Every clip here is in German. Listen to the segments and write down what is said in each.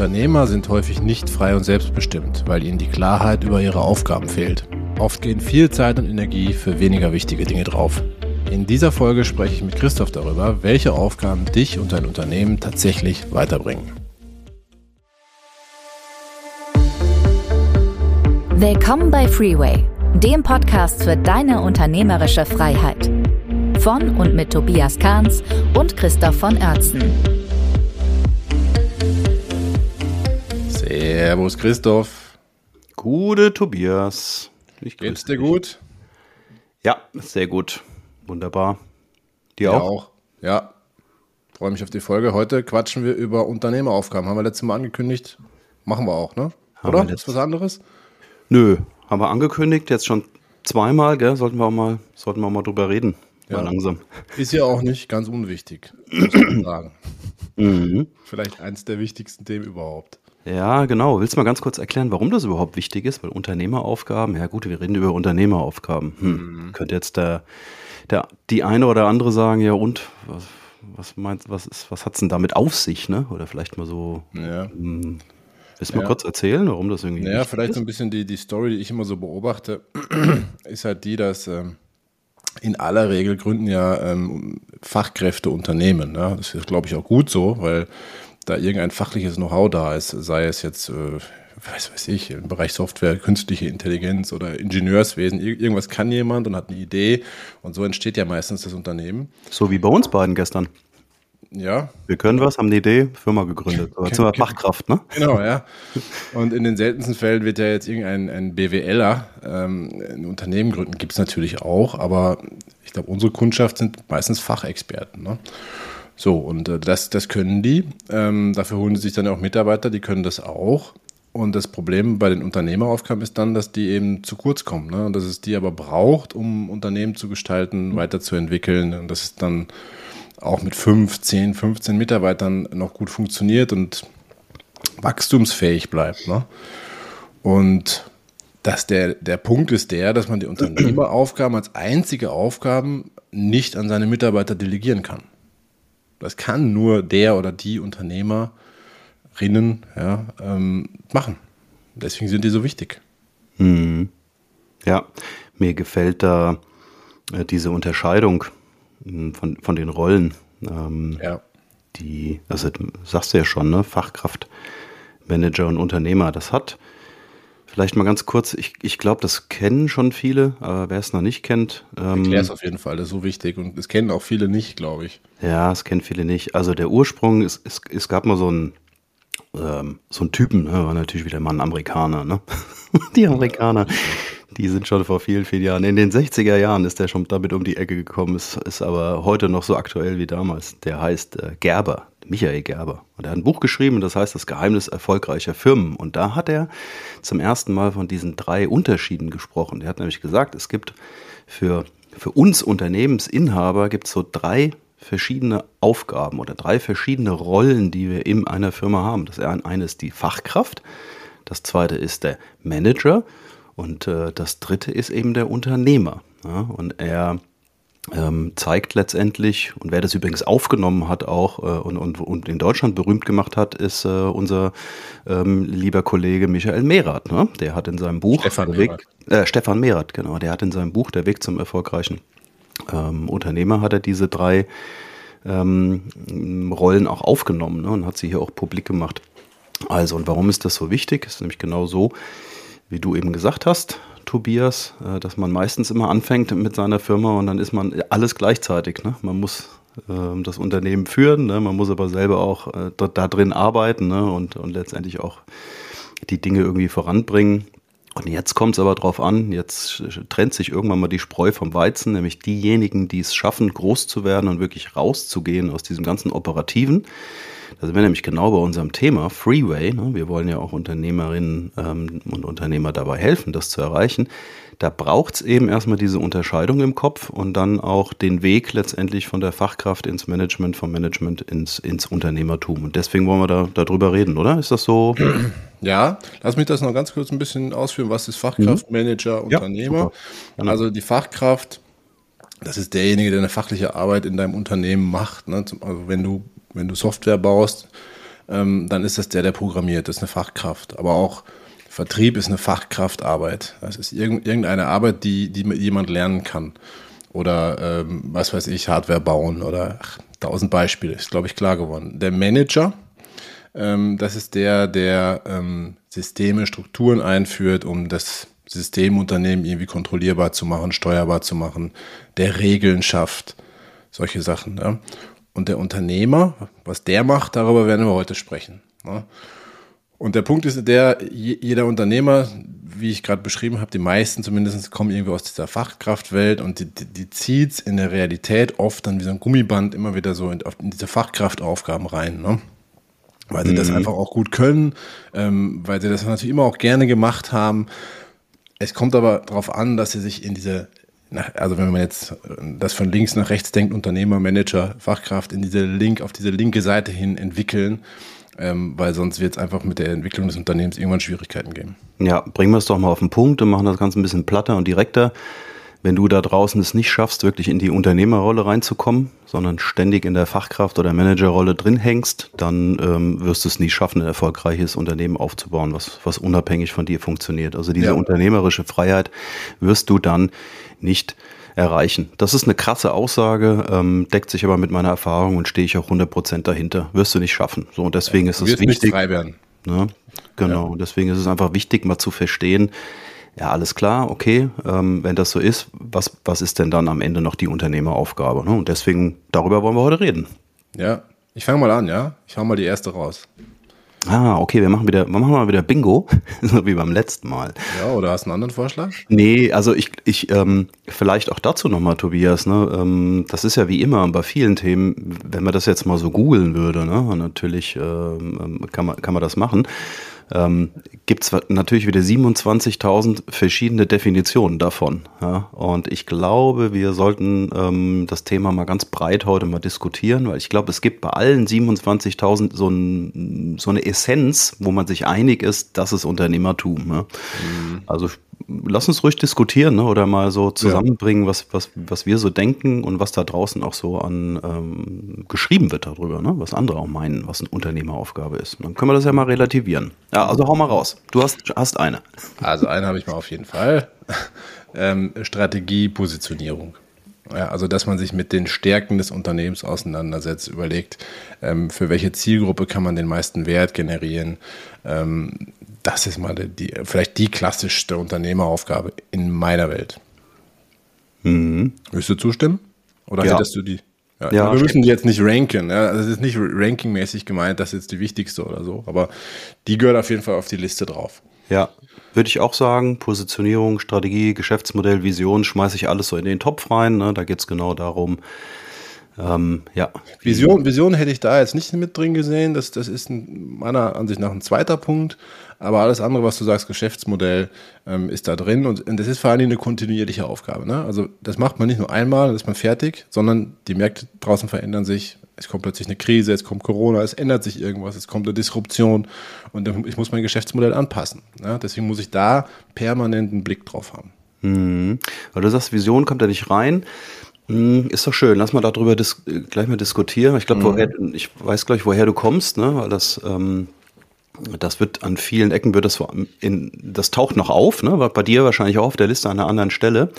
Unternehmer sind häufig nicht frei und selbstbestimmt, weil ihnen die Klarheit über ihre Aufgaben fehlt. Oft gehen viel Zeit und Energie für weniger wichtige Dinge drauf. In dieser Folge spreche ich mit Christoph darüber, welche Aufgaben dich und dein Unternehmen tatsächlich weiterbringen. Willkommen bei Freeway, dem Podcast für deine unternehmerische Freiheit. Von und mit Tobias Kahns und Christoph von Oertzen. Servus Christoph. Gute Tobias. Ich Geht's dir gut? Ja, sehr gut. Wunderbar. Dir auch? auch? Ja. Freue mich auf die Folge. Heute quatschen wir über Unternehmeraufgaben. Haben wir letztes Mal angekündigt. Machen wir auch, ne? Haben Oder? Ist was anderes? Nö, haben wir angekündigt. Jetzt schon zweimal, gell? Sollten wir auch mal, sollten wir mal drüber reden. Ja. Mal langsam. Ist ja auch nicht ganz unwichtig, muss man sagen. Mhm. Vielleicht eins der wichtigsten Themen überhaupt. Ja, genau. Willst du mal ganz kurz erklären, warum das überhaupt wichtig ist? Weil Unternehmeraufgaben, ja gut, wir reden über Unternehmeraufgaben. Hm. Mhm. Könnte jetzt der, der, die eine oder andere sagen, ja und, was, was meinst was ist, was hat's denn damit auf sich, ne? Oder vielleicht mal so. Ja. Hm, Willst du mal ja. kurz erzählen, warum das irgendwie. Ja, vielleicht ist? so ein bisschen die, die Story, die ich immer so beobachte, ist halt die, dass ähm, in aller Regel gründen ja ähm, Fachkräfte Unternehmen. Ne? Das ist, glaube ich, auch gut so, weil da irgendein fachliches Know-how da ist, sei es jetzt, äh, weiß, weiß ich, im Bereich Software, künstliche Intelligenz oder Ingenieurswesen, Ir irgendwas kann jemand und hat eine Idee und so entsteht ja meistens das Unternehmen. So wie bei uns beiden gestern. Ja. Wir können was, haben eine Idee, Firma gegründet. Aber sind wir Fachkraft, ne? Genau, ja. Und in den seltensten Fällen wird ja jetzt irgendein ein BWLer ähm, ein Unternehmen gründen. Gibt es natürlich auch, aber ich glaube, unsere Kundschaft sind meistens Fachexperten. Ne? So, und äh, das, das können die. Ähm, dafür holen sie sich dann auch Mitarbeiter, die können das auch. Und das Problem bei den Unternehmeraufgaben ist dann, dass die eben zu kurz kommen. Ne? Und dass es die aber braucht, um Unternehmen zu gestalten, weiterzuentwickeln. Und dass es dann auch mit 5, 10, 15 Mitarbeitern noch gut funktioniert und wachstumsfähig bleibt. Ne? Und dass der, der Punkt ist der, dass man die Unternehmeraufgaben als einzige Aufgaben nicht an seine Mitarbeiter delegieren kann. Das kann nur der oder die Unternehmerinnen ja, ähm, machen. Deswegen sind die so wichtig. Hm. Ja, mir gefällt da äh, diese Unterscheidung äh, von, von den Rollen. Ähm, ja. Die, also sagst du ja schon, ne? Fachkraft, Manager und Unternehmer, das hat Vielleicht mal ganz kurz, ich, ich glaube, das kennen schon viele, aber wer es noch nicht kennt. Ähm, Erklär es auf jeden Fall, das ist so wichtig und es kennen auch viele nicht, glaube ich. Ja, es kennen viele nicht. Also der Ursprung, ist, es, es gab mal so einen, ähm, so einen Typen, ne? war natürlich wieder mal ein Amerikaner, ne? Die Amerikaner, die sind schon vor vielen, vielen Jahren. In den 60er Jahren ist der schon damit um die Ecke gekommen, ist, ist aber heute noch so aktuell wie damals. Der heißt äh, Gerber, Michael Gerber. Und er hat ein Buch geschrieben, das heißt Das Geheimnis erfolgreicher Firmen. Und da hat er zum ersten Mal von diesen drei Unterschieden gesprochen. Er hat nämlich gesagt, es gibt für, für uns Unternehmensinhaber gibt es so drei verschiedene Aufgaben oder drei verschiedene Rollen, die wir in einer Firma haben. Das eine ist die Fachkraft, das zweite ist der Manager und äh, das dritte ist eben der Unternehmer. Ja? Und er ähm, zeigt letztendlich, und wer das übrigens aufgenommen hat auch äh, und, und, und in Deutschland berühmt gemacht hat, ist äh, unser ähm, lieber Kollege Michael Mehrath. Ne? Der hat in seinem Buch Stefan Weg, äh, Stefan Mehrath, genau, der hat in seinem Buch Der Weg zum erfolgreichen ähm, Unternehmer hat er diese drei ähm, Rollen auch aufgenommen ne? und hat sie hier auch publik gemacht. Also, und warum ist das so wichtig? Ist nämlich genau so, wie du eben gesagt hast. Tobias, äh, dass man meistens immer anfängt mit seiner Firma und dann ist man alles gleichzeitig. Ne? Man muss äh, das Unternehmen führen, ne? man muss aber selber auch äh, da, drin arbeiten ne? und, und letztendlich auch die Dinge irgendwie voranbringen. Und jetzt kommt es aber drauf an, jetzt trennt sich irgendwann mal die Spreu vom Weizen, nämlich diejenigen, die es schaffen, groß zu werden und wirklich rauszugehen aus diesem ganzen Operativen da sind wir nämlich genau bei unserem Thema Freeway. Ne? Wir wollen ja auch Unternehmerinnen ähm, und Unternehmer dabei helfen, das zu erreichen. Da braucht es eben erstmal diese Unterscheidung im Kopf und dann auch den Weg letztendlich von der Fachkraft ins Management, vom Management ins, ins Unternehmertum. Und deswegen wollen wir da darüber reden, oder? Ist das so? Ja, lass mich das noch ganz kurz ein bisschen ausführen. Was ist Fachkraft, mhm. Manager, Unternehmer? Ja, also die Fachkraft, das ist derjenige, der eine fachliche Arbeit in deinem Unternehmen macht. Ne? Also wenn du wenn du Software baust, ähm, dann ist das der, der programmiert. Das ist eine Fachkraft. Aber auch Vertrieb ist eine Fachkraftarbeit. Das ist irgendeine Arbeit, die, die jemand lernen kann. Oder ähm, was weiß ich, Hardware bauen oder ach, tausend Beispiele. Ist, glaube ich, klar geworden. Der Manager, ähm, das ist der, der ähm, Systeme, Strukturen einführt, um das Systemunternehmen irgendwie kontrollierbar zu machen, steuerbar zu machen, der Regeln schafft, solche Sachen. Ja. Und der Unternehmer, was der macht, darüber werden wir heute sprechen. Ja. Und der Punkt ist der, jeder Unternehmer, wie ich gerade beschrieben habe, die meisten zumindest kommen irgendwie aus dieser Fachkraftwelt und die, die, die zieht in der Realität oft dann wie so ein Gummiband immer wieder so in, in diese Fachkraftaufgaben rein. Ne? Weil sie mhm. das einfach auch gut können, ähm, weil sie das natürlich immer auch gerne gemacht haben. Es kommt aber darauf an, dass sie sich in diese, also wenn man jetzt das von links nach rechts denkt, Unternehmer, Manager, Fachkraft, in diese Link, auf diese linke Seite hin entwickeln, ähm, weil sonst wird es einfach mit der Entwicklung des Unternehmens irgendwann Schwierigkeiten geben. Ja, bringen wir es doch mal auf den Punkt und machen das Ganze ein bisschen platter und direkter wenn du da draußen es nicht schaffst, wirklich in die Unternehmerrolle reinzukommen, sondern ständig in der Fachkraft- oder Managerrolle drin hängst, dann ähm, wirst du es nie schaffen, ein erfolgreiches Unternehmen aufzubauen, was, was unabhängig von dir funktioniert. Also diese ja. unternehmerische Freiheit wirst du dann nicht erreichen. Das ist eine krasse Aussage, ähm, deckt sich aber mit meiner Erfahrung und stehe ich auch 100% dahinter. Wirst du nicht schaffen. So, und deswegen ja, ist es wichtig. Nicht frei werden. Ne? Genau, ja. deswegen ist es einfach wichtig, mal zu verstehen, ja, alles klar, okay, ähm, wenn das so ist, was, was ist denn dann am Ende noch die Unternehmeraufgabe? Ne? Und deswegen, darüber wollen wir heute reden. Ja, ich fange mal an, ja? Ich hau mal die erste raus. Ah, okay, wir machen wieder, wir machen mal wieder Bingo, so wie beim letzten Mal. Ja, oder hast du einen anderen Vorschlag? Nee, also ich, ich ähm, vielleicht auch dazu nochmal, Tobias, ne? Ähm, das ist ja wie immer bei vielen Themen, wenn man das jetzt mal so googeln würde, ne? natürlich ähm, kann, man, kann man das machen ähm, gibt es natürlich wieder 27.000 verschiedene Definitionen davon. Ja? Und ich glaube, wir sollten ähm, das Thema mal ganz breit heute mal diskutieren, weil ich glaube, es gibt bei allen 27.000 so, ein, so eine Essenz, wo man sich einig ist, das ist Unternehmertum. Ja? Mhm. Also lass uns ruhig diskutieren ne? oder mal so zusammenbringen, ja. was, was, was wir so denken und was da draußen auch so an ähm, geschrieben wird darüber, ne? was andere auch meinen, was eine Unternehmeraufgabe ist. Und dann können wir das ja mal relativieren. Ja, also hau mal raus. Du hast, hast eine. Also eine habe ich mal auf jeden Fall. ähm, Strategie, Positionierung. Ja, also, dass man sich mit den Stärken des Unternehmens auseinandersetzt, überlegt, ähm, für welche Zielgruppe kann man den meisten Wert generieren, ähm, das ist mal die, vielleicht die klassischste Unternehmeraufgabe in meiner Welt. Mhm. Würdest du zustimmen? Oder ja. hättest du die? Ja, ja, wir müssen die jetzt nicht ranken. Ja? Das ist nicht rankingmäßig gemeint, das ist jetzt die wichtigste oder so. Aber die gehört auf jeden Fall auf die Liste drauf. Ja, würde ich auch sagen. Positionierung, Strategie, Geschäftsmodell, Vision, schmeiße ich alles so in den Topf rein. Ne? Da geht es genau darum, ähm, ja. Vision, Vision hätte ich da jetzt nicht mit drin gesehen. Das, das ist ein, meiner Ansicht nach ein zweiter Punkt. Aber alles andere, was du sagst, Geschäftsmodell, ähm, ist da drin. Und, und das ist vor allem eine kontinuierliche Aufgabe. Ne? Also das macht man nicht nur einmal, dann ist man fertig, sondern die Märkte draußen verändern sich. Es kommt plötzlich eine Krise, es kommt Corona, es ändert sich irgendwas, es kommt eine Disruption und ich muss mein Geschäftsmodell anpassen. Ne? Deswegen muss ich da permanent einen Blick drauf haben. Mhm. Weil du sagst, Vision kommt da nicht rein. Hm, ist doch schön. Lass mal darüber gleich mal diskutieren. Ich glaube, mhm. ich weiß gleich, woher du kommst, ne? weil das, ähm, das wird an vielen Ecken wird das in, das taucht noch auf, ne? Bei dir wahrscheinlich auch auf der Liste an einer anderen Stelle.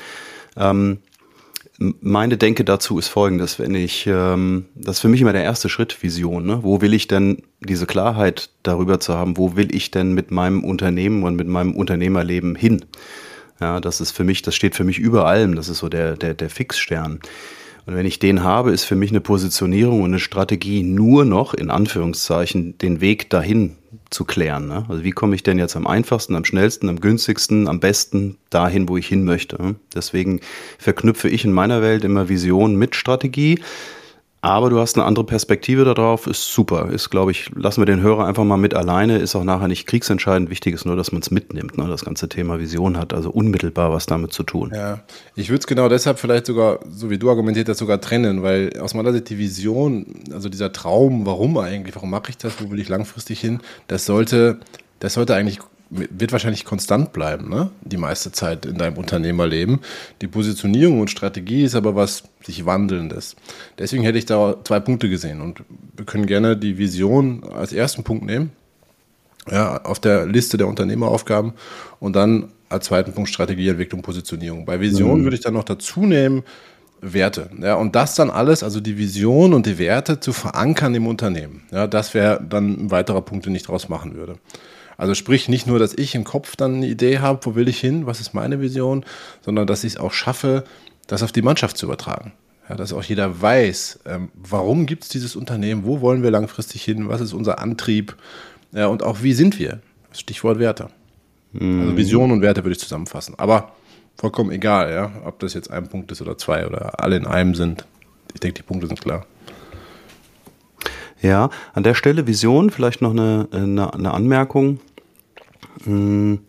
Ähm, meine Denke dazu ist folgendes, wenn ich, ähm, das ist für mich immer der erste Schritt, Vision. Ne? Wo will ich denn diese Klarheit darüber zu haben, wo will ich denn mit meinem Unternehmen und mit meinem Unternehmerleben hin? Ja, das ist für mich, das steht für mich über allem. Das ist so der, der, der Fixstern. Und wenn ich den habe, ist für mich eine Positionierung und eine Strategie nur noch, in Anführungszeichen, den Weg dahin zu klären. Ne? Also wie komme ich denn jetzt am einfachsten, am schnellsten, am günstigsten, am besten dahin, wo ich hin möchte? Deswegen verknüpfe ich in meiner Welt immer Vision mit Strategie. Aber du hast eine andere Perspektive darauf, ist super. Ist, glaube ich, lassen wir den Hörer einfach mal mit alleine, ist auch nachher nicht kriegsentscheidend. Wichtig ist nur, dass man es mitnimmt, ne? das ganze Thema Vision hat, also unmittelbar was damit zu tun. Ja, ich würde es genau deshalb vielleicht sogar, so wie du argumentiert hast, sogar trennen, weil aus meiner Sicht die Vision, also dieser Traum, warum eigentlich, warum mache ich das, wo will ich langfristig hin, das sollte, das sollte eigentlich wird wahrscheinlich konstant bleiben, ne? die meiste Zeit in deinem Unternehmerleben. Die Positionierung und Strategie ist aber was sich wandelndes. Deswegen hätte ich da zwei Punkte gesehen und wir können gerne die Vision als ersten Punkt nehmen, ja, auf der Liste der Unternehmeraufgaben und dann als zweiten Punkt Strategie, Entwicklung, Positionierung. Bei Vision mhm. würde ich dann noch dazu nehmen, Werte. Ja, und das dann alles, also die Vision und die Werte zu verankern im Unternehmen. Ja, das wäre dann ein weiterer Punkt, den ich daraus machen würde. Also sprich nicht nur, dass ich im Kopf dann eine Idee habe, wo will ich hin, was ist meine Vision, sondern dass ich es auch schaffe, das auf die Mannschaft zu übertragen. Ja, dass auch jeder weiß, ähm, warum gibt es dieses Unternehmen, wo wollen wir langfristig hin, was ist unser Antrieb ja, und auch wie sind wir. Stichwort Werte. Mhm. Also Vision und Werte würde ich zusammenfassen. Aber vollkommen egal, ja, ob das jetzt ein Punkt ist oder zwei oder alle in einem sind. Ich denke, die Punkte sind klar. Ja, an der Stelle Vision, vielleicht noch eine, eine, eine Anmerkung. Hm,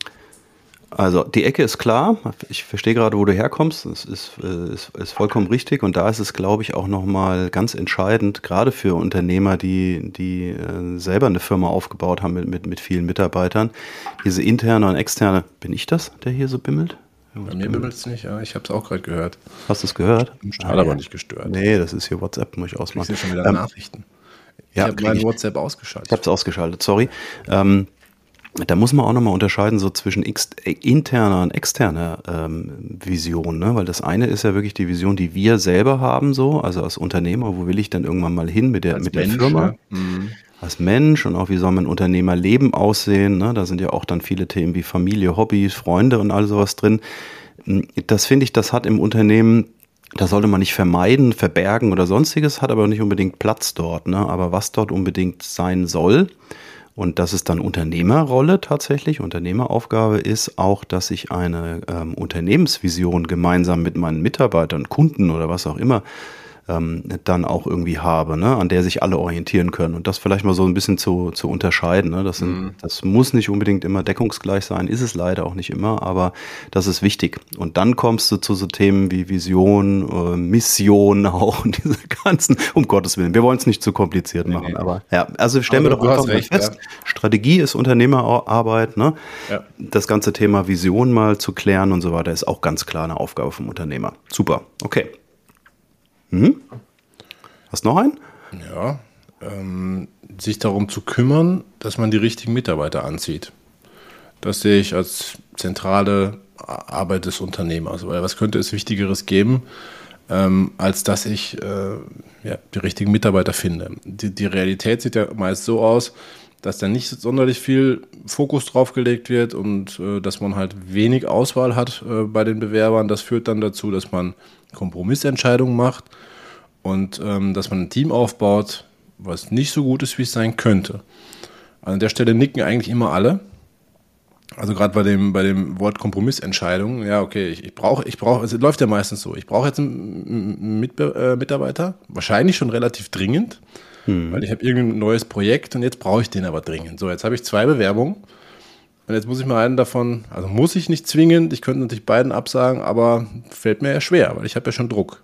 also die Ecke ist klar. Ich verstehe gerade, wo du herkommst. Das ist, äh, ist, ist vollkommen richtig. Und da ist es, glaube ich, auch nochmal ganz entscheidend, gerade für Unternehmer, die, die äh, selber eine Firma aufgebaut haben mit, mit, mit vielen Mitarbeitern, diese interne und externe. Bin ich das, der hier so bimmelt? Bei mir bimmelt es nicht, ja. Ich habe es auch gerade gehört. Hast du es gehört? Hat aber nicht gestört. Nee, das ist hier WhatsApp, muss ich ausmachen. Ich sehe schon wieder ähm, Nachrichten. Ich ja, habe mein WhatsApp ausgeschaltet. Ich habe es ausgeschaltet, sorry. Ähm, da muss man auch nochmal unterscheiden, so zwischen interner und externer ähm, Vision, ne? weil das eine ist ja wirklich die Vision, die wir selber haben, so, also als Unternehmer, wo will ich dann irgendwann mal hin mit der, mit Mensch, der Firma? Ja. Mhm. Als Mensch und auch wie soll mein Unternehmerleben aussehen, ne? da sind ja auch dann viele Themen wie Familie, Hobbys, Freunde und all sowas drin. Das finde ich, das hat im Unternehmen das sollte man nicht vermeiden, verbergen oder sonstiges, hat aber nicht unbedingt Platz dort. Ne? Aber was dort unbedingt sein soll, und das ist dann Unternehmerrolle tatsächlich, Unternehmeraufgabe ist auch, dass ich eine ähm, Unternehmensvision gemeinsam mit meinen Mitarbeitern, Kunden oder was auch immer ähm, dann auch irgendwie habe, ne, an der sich alle orientieren können. Und das vielleicht mal so ein bisschen zu, zu unterscheiden. Ne? Das, sind, mhm. das muss nicht unbedingt immer deckungsgleich sein, ist es leider auch nicht immer, aber das ist wichtig. Und dann kommst du zu so Themen wie Vision, äh, Mission auch und diese ganzen, um Gottes Willen, wir wollen es nicht zu kompliziert nee, machen, nee. aber ja, also stellen aber wir doch einfach recht, fest, ja. Strategie ist Unternehmerarbeit, ne? Ja. Das ganze Thema Vision mal zu klären und so weiter ist auch ganz klar eine Aufgabe vom Unternehmer. Super, okay. Hm? Hast noch einen? Ja, ähm, sich darum zu kümmern, dass man die richtigen Mitarbeiter anzieht. Das sehe ich als zentrale Arbeit des Unternehmers. Weil was könnte es Wichtigeres geben, ähm, als dass ich äh, ja, die richtigen Mitarbeiter finde? Die, die, Realität sieht ja meist so aus, dass da nicht sonderlich viel Fokus drauf gelegt wird und äh, dass man halt wenig Auswahl hat äh, bei den Bewerbern. Das führt dann dazu, dass man Kompromissentscheidungen macht und ähm, dass man ein Team aufbaut, was nicht so gut ist, wie es sein könnte. An der Stelle nicken eigentlich immer alle. Also gerade bei dem, bei dem Wort Kompromissentscheidung, ja, okay, ich, ich brauche, ich brauche, es läuft ja meistens so, ich brauche jetzt einen Mitbe äh, Mitarbeiter, wahrscheinlich schon relativ dringend, hm. weil ich habe irgendein neues Projekt und jetzt brauche ich den aber dringend. So, jetzt habe ich zwei Bewerbungen und jetzt muss ich mal einen davon, also muss ich nicht zwingend, ich könnte natürlich beiden absagen, aber fällt mir ja schwer, weil ich habe ja schon Druck.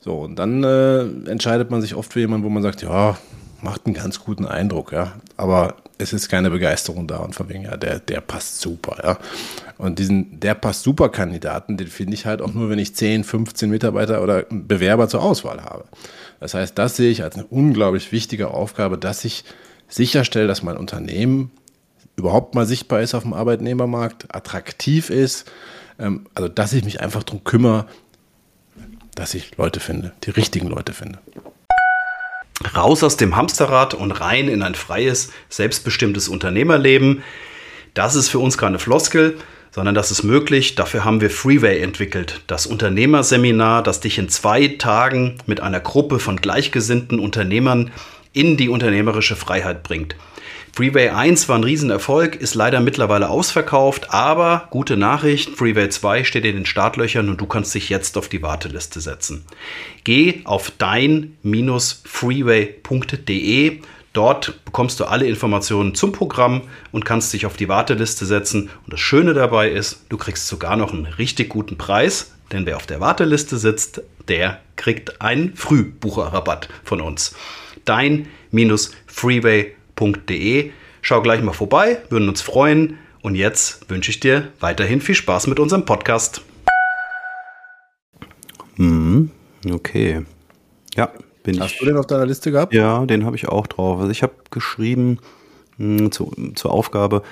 So, und dann äh, entscheidet man sich oft für jemanden, wo man sagt, ja, macht einen ganz guten Eindruck, ja. Aber es ist keine Begeisterung da und von wegen, ja, der, der passt super, ja. Und diesen, der passt super Kandidaten, den finde ich halt auch nur, wenn ich 10, 15 Mitarbeiter oder Bewerber zur Auswahl habe. Das heißt, das sehe ich als eine unglaublich wichtige Aufgabe, dass ich sicherstelle, dass mein Unternehmen überhaupt mal sichtbar ist auf dem Arbeitnehmermarkt, attraktiv ist, ähm, also dass ich mich einfach darum kümmere, dass ich Leute finde, die richtigen Leute finde. Raus aus dem Hamsterrad und rein in ein freies, selbstbestimmtes Unternehmerleben. Das ist für uns keine Floskel, sondern das ist möglich. Dafür haben wir Freeway entwickelt. Das Unternehmerseminar, das dich in zwei Tagen mit einer Gruppe von gleichgesinnten Unternehmern in die unternehmerische Freiheit bringt. Freeway 1 war ein Riesenerfolg, ist leider mittlerweile ausverkauft, aber gute Nachricht, Freeway 2 steht in den Startlöchern und du kannst dich jetzt auf die Warteliste setzen. Geh auf dein-freeway.de. Dort bekommst du alle Informationen zum Programm und kannst dich auf die Warteliste setzen. Und das Schöne dabei ist, du kriegst sogar noch einen richtig guten Preis, denn wer auf der Warteliste sitzt, der kriegt einen Frühbucherrabatt von uns. Dein-freeway.de www.ftf.de. Schau gleich mal vorbei, würden uns freuen. Und jetzt wünsche ich dir weiterhin viel Spaß mit unserem Podcast. Hm, okay. Ja, bin Hast ich. Hast du den auf deiner Liste gehabt? Ja, den habe ich auch drauf. Also ich habe geschrieben mh, hm, zu, zur Aufgabe,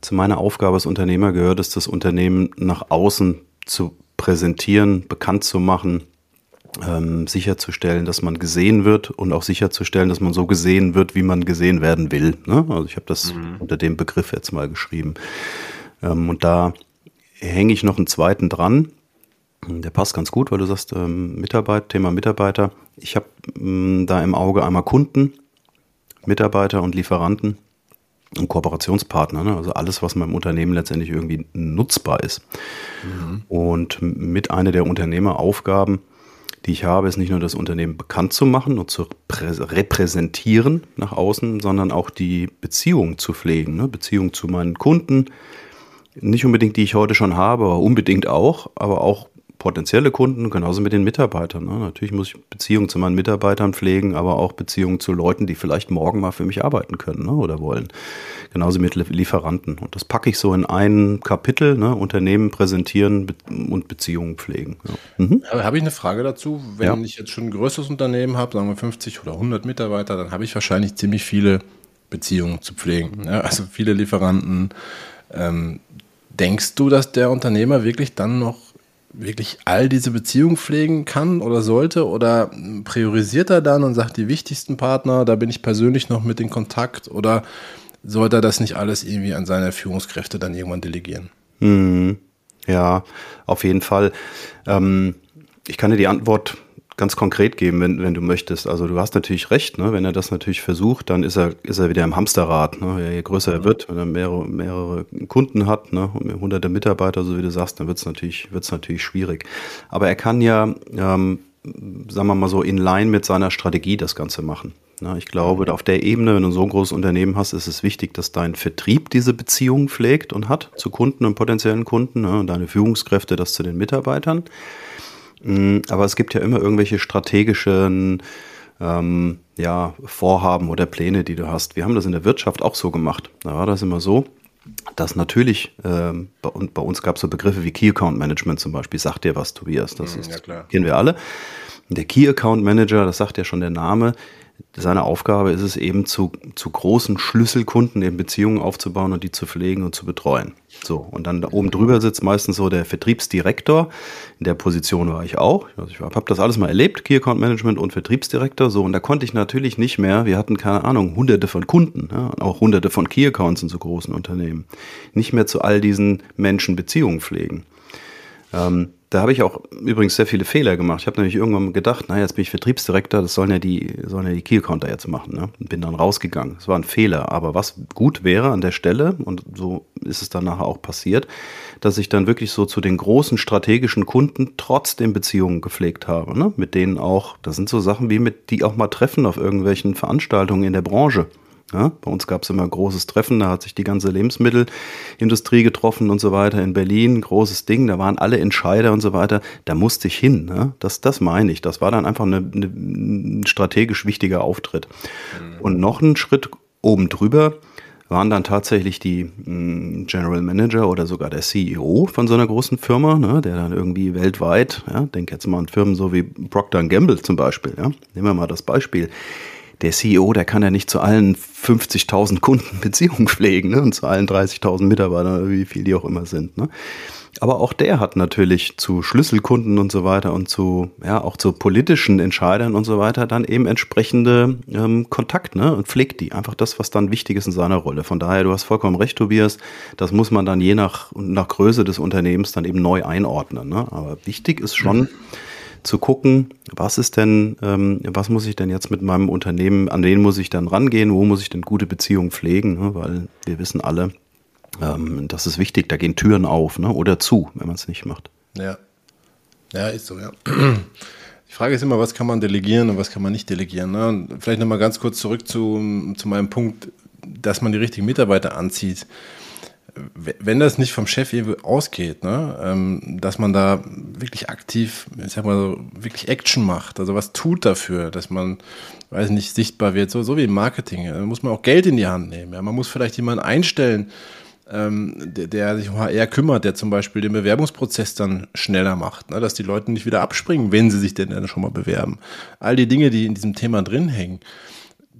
zu meiner Aufgabe als Unternehmer gehört es, das Unternehmen nach außen zu präsentieren, bekannt zu machen, ähm, sicherzustellen, dass man gesehen wird und auch sicherzustellen, dass man so gesehen wird, wie man gesehen werden will. Ne? Also ich habe das mhm. unter dem Begriff jetzt mal geschrieben. Ähm, und da hänge ich noch einen zweiten dran. Der passt ganz gut, weil du sagst, ähm, Mitarbeit, Thema Mitarbeiter. Ich habe ähm, da im Auge einmal Kunden, Mitarbeiter und Lieferanten und Kooperationspartner, ne? also alles, was meinem Unternehmen letztendlich irgendwie nutzbar ist. Mhm. Und mit einer der Unternehmeraufgaben die ich habe, ist nicht nur das Unternehmen bekannt zu machen und zu repräsentieren nach außen, sondern auch die Beziehung zu pflegen. Ne? Beziehung zu meinen Kunden, nicht unbedingt die ich heute schon habe, aber unbedingt auch, aber auch potenzielle Kunden, genauso mit den Mitarbeitern. Ne? Natürlich muss ich Beziehungen zu meinen Mitarbeitern pflegen, aber auch Beziehungen zu Leuten, die vielleicht morgen mal für mich arbeiten können ne? oder wollen. Genauso mit Lieferanten. Und das packe ich so in ein Kapitel, ne? Unternehmen präsentieren und Beziehungen pflegen. Ja. Mhm. Habe ich eine Frage dazu? Wenn ja. ich jetzt schon ein größeres Unternehmen habe, sagen wir 50 oder 100 Mitarbeiter, dann habe ich wahrscheinlich ziemlich viele Beziehungen zu pflegen. Ja? Also viele Lieferanten. Ähm, denkst du, dass der Unternehmer wirklich dann noch wirklich all diese Beziehungen pflegen kann oder sollte? Oder priorisiert er dann und sagt, die wichtigsten Partner, da bin ich persönlich noch mit in Kontakt? Oder sollte er das nicht alles irgendwie an seine Führungskräfte dann irgendwann delegieren? Hm, ja, auf jeden Fall. Ähm, ich kann dir die Antwort ganz konkret geben, wenn, wenn du möchtest. Also du hast natürlich recht, ne? wenn er das natürlich versucht, dann ist er, ist er wieder im Hamsterrad. Ne? Je größer er wird, wenn er mehrere, mehrere Kunden hat, ne? hunderte Mitarbeiter, so wie du sagst, dann wird es natürlich, wird's natürlich schwierig. Aber er kann ja, ähm, sagen wir mal so, in line mit seiner Strategie das Ganze machen. Ne? Ich glaube, auf der Ebene, wenn du so ein großes Unternehmen hast, ist es wichtig, dass dein Vertrieb diese Beziehungen pflegt und hat zu Kunden und potenziellen Kunden ne? und deine Führungskräfte das zu den Mitarbeitern. Mm, aber es gibt ja immer irgendwelche strategischen ähm, ja, Vorhaben oder Pläne, die du hast. Wir haben das in der Wirtschaft auch so gemacht. Da war das immer so, dass natürlich, ähm, bei, bei, uns gab es so Begriffe wie Key Account Management zum Beispiel. Sagt dir was, Tobias? Das mm, ist, ja, kennen wir alle. Der Key Account Manager, das sagt ja schon der Name, seine Aufgabe ist es eben zu, zu großen Schlüsselkunden eben Beziehungen aufzubauen und die zu pflegen und zu betreuen. So, und dann da oben drüber sitzt meistens so der Vertriebsdirektor. In der Position war ich auch. Also ich habe das alles mal erlebt, Key Account Management und Vertriebsdirektor. So, und da konnte ich natürlich nicht mehr, wir hatten keine Ahnung, hunderte von Kunden, ja, auch hunderte von Key Accounts in so großen Unternehmen, nicht mehr zu all diesen Menschen Beziehungen pflegen. Ähm, da habe ich auch übrigens sehr viele Fehler gemacht. Ich habe nämlich irgendwann gedacht, naja, jetzt bin ich Vertriebsdirektor, das sollen ja die, sollen ja die Key-Counter jetzt machen. Ne? Und bin dann rausgegangen. Das war ein Fehler. Aber was gut wäre an der Stelle, und so ist es dann nachher auch passiert, dass ich dann wirklich so zu den großen strategischen Kunden trotzdem Beziehungen gepflegt habe. Ne? Mit denen auch, das sind so Sachen wie mit, die auch mal treffen auf irgendwelchen Veranstaltungen in der Branche. Ja, bei uns gab es immer ein großes Treffen, da hat sich die ganze Lebensmittelindustrie getroffen und so weiter in Berlin, großes Ding, da waren alle Entscheider und so weiter, da musste ich hin. Ne? Das, das meine ich, das war dann einfach eine, eine, ein strategisch wichtiger Auftritt. Mhm. Und noch einen Schritt oben drüber waren dann tatsächlich die hm, General Manager oder sogar der CEO von so einer großen Firma, ne, der dann irgendwie weltweit, ja, denk jetzt mal an Firmen so wie Procter Gamble zum Beispiel, ja, nehmen wir mal das Beispiel, der CEO, der kann ja nicht zu allen 50.000 Kunden Beziehungen pflegen ne? und zu allen 30.000 Mitarbeitern, wie viel die auch immer sind. Ne? Aber auch der hat natürlich zu Schlüsselkunden und so weiter und zu, ja, auch zu politischen Entscheidern und so weiter dann eben entsprechende ähm, Kontakt ne? und pflegt die. Einfach das, was dann wichtig ist in seiner Rolle. Von daher, du hast vollkommen recht, Tobias, das muss man dann je nach, nach Größe des Unternehmens dann eben neu einordnen. Ne? Aber wichtig ist schon, mhm zu gucken, was ist denn, ähm, was muss ich denn jetzt mit meinem Unternehmen, an wen muss ich dann rangehen, wo muss ich denn gute Beziehungen pflegen, ne? weil wir wissen alle, ähm, das ist wichtig, da gehen Türen auf ne? oder zu, wenn man es nicht macht. Ja. Ja, ist so, ja. Die Frage ist immer, was kann man delegieren und was kann man nicht delegieren. Ne? Und vielleicht nochmal ganz kurz zurück zu, zu meinem Punkt, dass man die richtigen Mitarbeiter anzieht wenn das nicht vom Chef ausgeht, ne, ähm, dass man da wirklich aktiv, ich sag mal so, wirklich Action macht, also was tut dafür, dass man, weiß nicht, sichtbar wird, so, so wie im Marketing. Da muss man auch Geld in die Hand nehmen. Ja. Man muss vielleicht jemanden einstellen, ähm, der, der, sich um HR kümmert, der zum Beispiel den Bewerbungsprozess dann schneller macht, ne? dass die Leute nicht wieder abspringen, wenn sie sich denn dann schon mal bewerben. All die Dinge, die in diesem Thema drin hängen,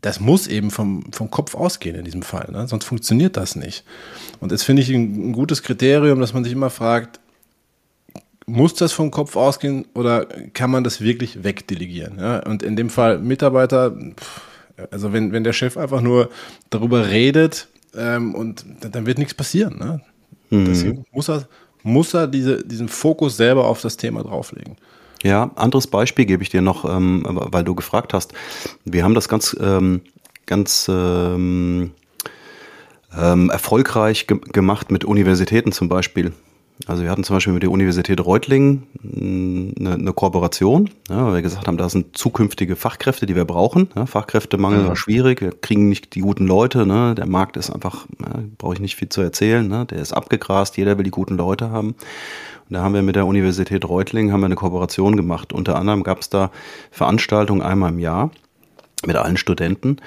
das muss eben vom, vom Kopf ausgehen in diesem Fall, ne? sonst funktioniert das nicht. Und das finde ich ein, ein gutes Kriterium, dass man sich immer fragt, muss das vom Kopf ausgehen oder kann man das wirklich wegdelegieren? Ja? Und in dem Fall Mitarbeiter, also wenn, wenn der Chef einfach nur darüber redet ähm, und dann wird nichts passieren. Ne? Mhm. Deswegen muss er, muss er diese, diesen Fokus selber auf das Thema drauflegen. Ja, anderes Beispiel gebe ich dir noch, ähm, weil du gefragt hast. Wir haben das ganz, ähm, ganz ähm, ähm erfolgreich ge gemacht mit Universitäten zum Beispiel. Also wir hatten zum Beispiel mit der Universität Reutlingen eine, eine Kooperation, ja, weil wir gesagt haben, da sind zukünftige Fachkräfte, die wir brauchen. Ja, Fachkräftemangel ja. war schwierig, wir kriegen nicht die guten Leute. Ne? Der Markt ist einfach, brauche ich nicht viel zu erzählen, ne? der ist abgegrast, jeder will die guten Leute haben. Und da haben wir mit der Universität Reutlingen haben wir eine Kooperation gemacht. Unter anderem gab es da Veranstaltungen einmal im Jahr mit allen Studenten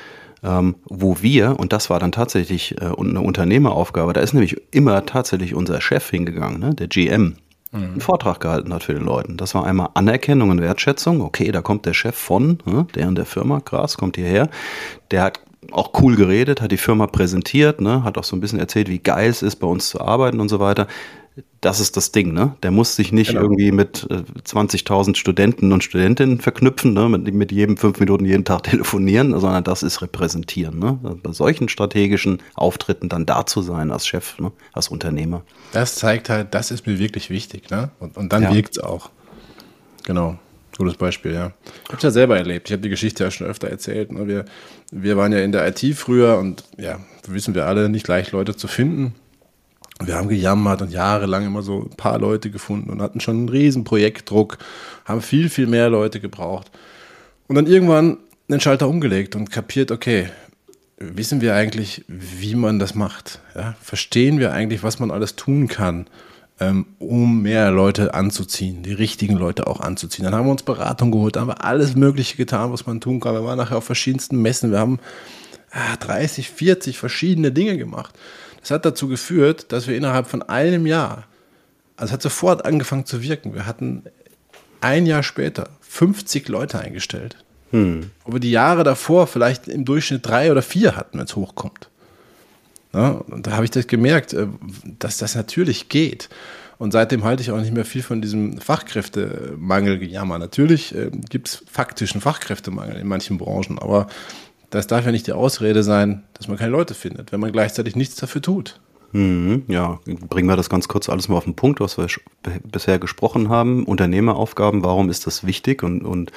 ähm, wo wir, und das war dann tatsächlich äh, eine Unternehmeraufgabe, da ist nämlich immer tatsächlich unser Chef hingegangen, ne, der GM, mhm. einen Vortrag gehalten hat für den Leuten. Das war einmal Anerkennung und Wertschätzung. Okay, da kommt der Chef von, ne, der und der Firma, Gras, kommt hierher. Der hat auch cool geredet, hat die Firma präsentiert, ne, hat auch so ein bisschen erzählt, wie geil es ist, bei uns zu arbeiten und so weiter das ist das Ding, ne? Der muss sich nicht genau. irgendwie mit äh, 20.000 Studenten und Studentinnen verknüpfen, ne? Mit, mit, jedem fünf Minuten jeden Tag telefonieren, sondern das ist repräsentieren, ne? Bei solchen strategischen Auftritten dann da zu sein als Chef, ne? als Unternehmer. Das zeigt halt, das ist mir wirklich wichtig, ne? Und, und dann ja. wirkt es auch. Genau. Gutes Beispiel, ja. Ich habe es ja selber erlebt. Ich habe die Geschichte ja schon öfter erzählt. Ne? Wir, wir waren ja in der IT früher und ja, wissen wir alle, nicht leicht Leute zu finden wir haben gejammert und jahrelang immer so ein paar Leute gefunden und hatten schon einen riesen Projektdruck, haben viel, viel mehr Leute gebraucht. Und dann irgendwann den Schalter umgelegt und kapiert, okay, wissen wir eigentlich, wie man das macht? Ja? Verstehen wir eigentlich, was man alles tun kann, ähm, um mehr Leute anzuziehen, die richtigen Leute auch anzuziehen? Dann haben wir uns Beratung geholt, da haben wir alles Mögliche getan, was man tun kann. Wir waren nachher auf verschiedensten Messen, wir haben ah, 30, 40 verschiedene Dinge gemacht. Das hat dazu geführt, dass wir innerhalb von einem Jahr, also hat sofort angefangen zu wirken. Wir hatten ein Jahr später 50 Leute eingestellt. Hm. Wo wir die Jahre davor vielleicht im Durchschnitt drei oder vier hatten, wenn es hochkommt. Ja, und da habe ich das gemerkt, äh, dass das natürlich geht. Und seitdem halte ich auch nicht mehr viel von diesem Fachkräftemangel gejammer. Natürlich äh, gibt es faktischen Fachkräftemangel in manchen Branchen, aber das darf ja nicht die Ausrede sein, dass man keine Leute findet, wenn man gleichzeitig nichts dafür tut. Mhm, ja, bringen wir das ganz kurz alles mal auf den Punkt, was wir bisher gesprochen haben. Unternehmeraufgaben, warum ist das wichtig und, und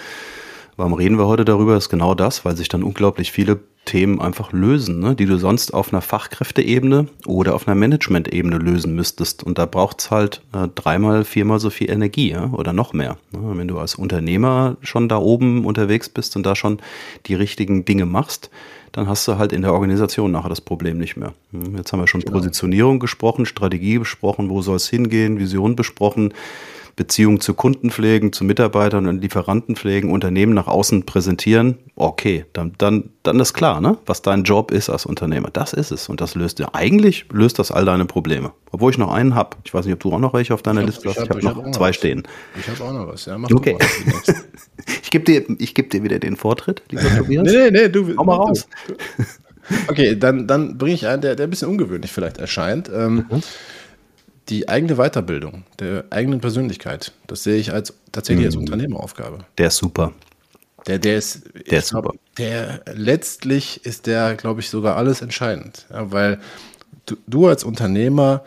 warum reden wir heute darüber? Das ist genau das, weil sich dann unglaublich viele Themen einfach lösen, ne? die du sonst auf einer Fachkräfteebene oder auf einer Management-Ebene lösen müsstest. Und da braucht es halt äh, dreimal, viermal so viel Energie ja? oder noch mehr. Ne? Wenn du als Unternehmer schon da oben unterwegs bist und da schon die richtigen Dinge machst, dann hast du halt in der Organisation nachher das Problem nicht mehr. Hm, jetzt haben wir schon genau. Positionierung gesprochen, Strategie besprochen, wo soll es hingehen, Vision besprochen. Beziehungen zu Kunden pflegen, zu Mitarbeitern und Lieferanten pflegen, Unternehmen nach außen präsentieren, okay, dann, dann, dann ist klar, ne? was dein Job ist als Unternehmer. Das ist es. Und das löst ja, eigentlich löst das all deine Probleme. Obwohl ich noch einen habe. Ich weiß nicht, ob du auch noch welche auf deiner ich Liste hast. Ich habe hab noch zwei was. stehen. Ich habe auch noch was, ja. Mach okay. ich gebe dir, geb dir wieder den Vortritt, lieber Tobias. nee, nee, nee, du. Hau mal raus. Okay, dann, dann bringe ich einen, der, der ein bisschen ungewöhnlich vielleicht erscheint. Ähm, mhm die eigene Weiterbildung der eigenen Persönlichkeit, das sehe ich als tatsächlich als mhm. Unternehmeraufgabe. Der ist super. Der, der ist, der ist super. Der letztlich ist der, glaube ich, sogar alles entscheidend, ja, weil du, du als Unternehmer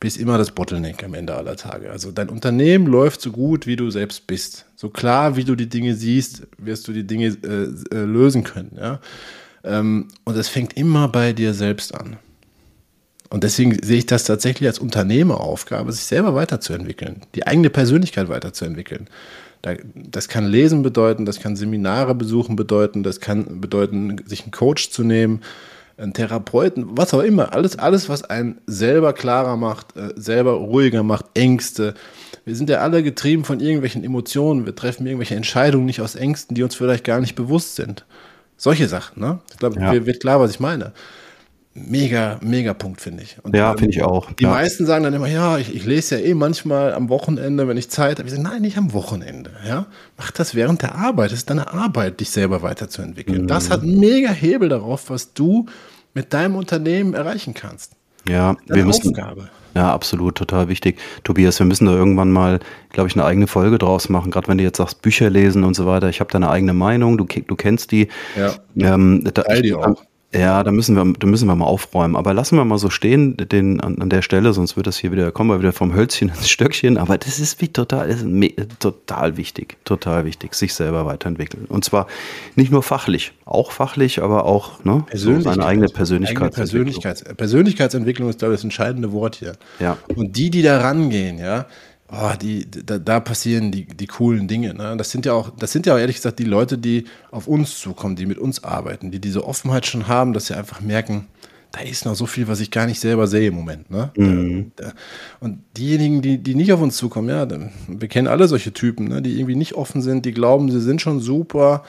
bist immer das Bottleneck am Ende aller Tage. Also dein Unternehmen läuft so gut, wie du selbst bist. So klar, wie du die Dinge siehst, wirst du die Dinge äh, äh, lösen können. Ja? Ähm, und es fängt immer bei dir selbst an. Und deswegen sehe ich das tatsächlich als Unternehmeraufgabe, sich selber weiterzuentwickeln, die eigene Persönlichkeit weiterzuentwickeln. Das kann Lesen bedeuten, das kann Seminare besuchen bedeuten, das kann bedeuten, sich einen Coach zu nehmen, einen Therapeuten, was auch immer. Alles, alles was einen selber klarer macht, äh, selber ruhiger macht, Ängste. Wir sind ja alle getrieben von irgendwelchen Emotionen. Wir treffen irgendwelche Entscheidungen nicht aus Ängsten, die uns vielleicht gar nicht bewusst sind. Solche Sachen, ne? Ich glaube, ja. wird klar, was ich meine. Mega, mega Punkt, finde ich. Und ja, finde ich auch. Die ja. meisten sagen dann immer, ja, ich, ich, lese ja eh manchmal am Wochenende, wenn ich Zeit habe. Ich sage, nein, nicht am Wochenende. Ja? Mach das während der Arbeit. Das ist deine Arbeit, dich selber weiterzuentwickeln. Mhm. Das hat einen mega Hebel darauf, was du mit deinem Unternehmen erreichen kannst. Ja, wir müssen, Aufgabe. Ja, absolut, total wichtig. Tobias, wir müssen da irgendwann mal, glaube ich, eine eigene Folge draus machen. Gerade wenn du jetzt sagst, Bücher lesen und so weiter. Ich habe da eine eigene Meinung, du, du kennst die. Ja. Ähm, da, die auch. Ja, da müssen wir, da müssen wir mal aufräumen. Aber lassen wir mal so stehen, den an, an der Stelle, sonst wird das hier wieder, kommen wir wieder vom Hölzchen ins Stöckchen. Aber das ist wie total, ist total wichtig, total wichtig, sich selber weiterentwickeln. Und zwar nicht nur fachlich, auch fachlich, aber auch ne, so seine eigene Persönlichkeit. Persönlichkeits Persönlichkeitsentwicklung ist, glaube ich, das entscheidende Wort hier. Ja. Und die, die da rangehen, ja, oh, die, da, da, passieren die, die coolen Dinge. Ne? Das sind ja auch, das sind ja auch ehrlich gesagt die Leute, die auf uns zukommen, die mit uns arbeiten, die diese Offenheit schon haben, dass sie einfach merken, da ist noch so viel, was ich gar nicht selber sehe im Moment. Ne? Mhm. Und diejenigen, die, die nicht auf uns zukommen, ja, wir kennen alle solche Typen, ne? die irgendwie nicht offen sind, die glauben, sie sind schon super.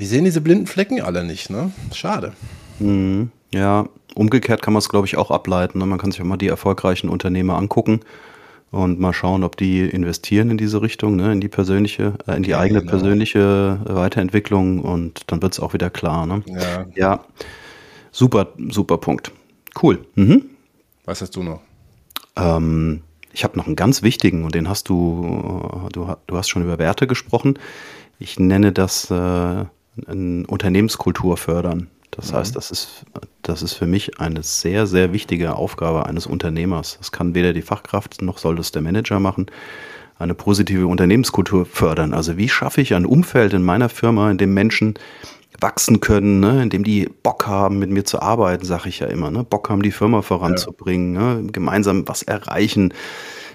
Die sehen diese blinden Flecken alle nicht. Ne? Schade. Mhm. Ja, umgekehrt kann man es, glaube ich, auch ableiten. Ne? Man kann sich auch mal die erfolgreichen Unternehmer angucken und mal schauen, ob die investieren in diese Richtung, ne, in die persönliche, äh, in die ja, eigene genau. persönliche Weiterentwicklung und dann wird es auch wieder klar. Ne? Ja. ja, super, super Punkt. Cool. Mhm. Was hast du noch? Ähm, ich habe noch einen ganz wichtigen und den hast du, du, du hast schon über Werte gesprochen. Ich nenne das äh, Unternehmenskultur fördern. Das mhm. heißt, das ist, das ist für mich eine sehr, sehr wichtige Aufgabe eines Unternehmers. Das kann weder die Fachkraft noch soll das der Manager machen. Eine positive Unternehmenskultur fördern. Also wie schaffe ich ein Umfeld in meiner Firma, in dem Menschen wachsen können, ne? in dem die Bock haben, mit mir zu arbeiten, sage ich ja immer. Ne? Bock haben, die Firma voranzubringen, ja. ne? gemeinsam was erreichen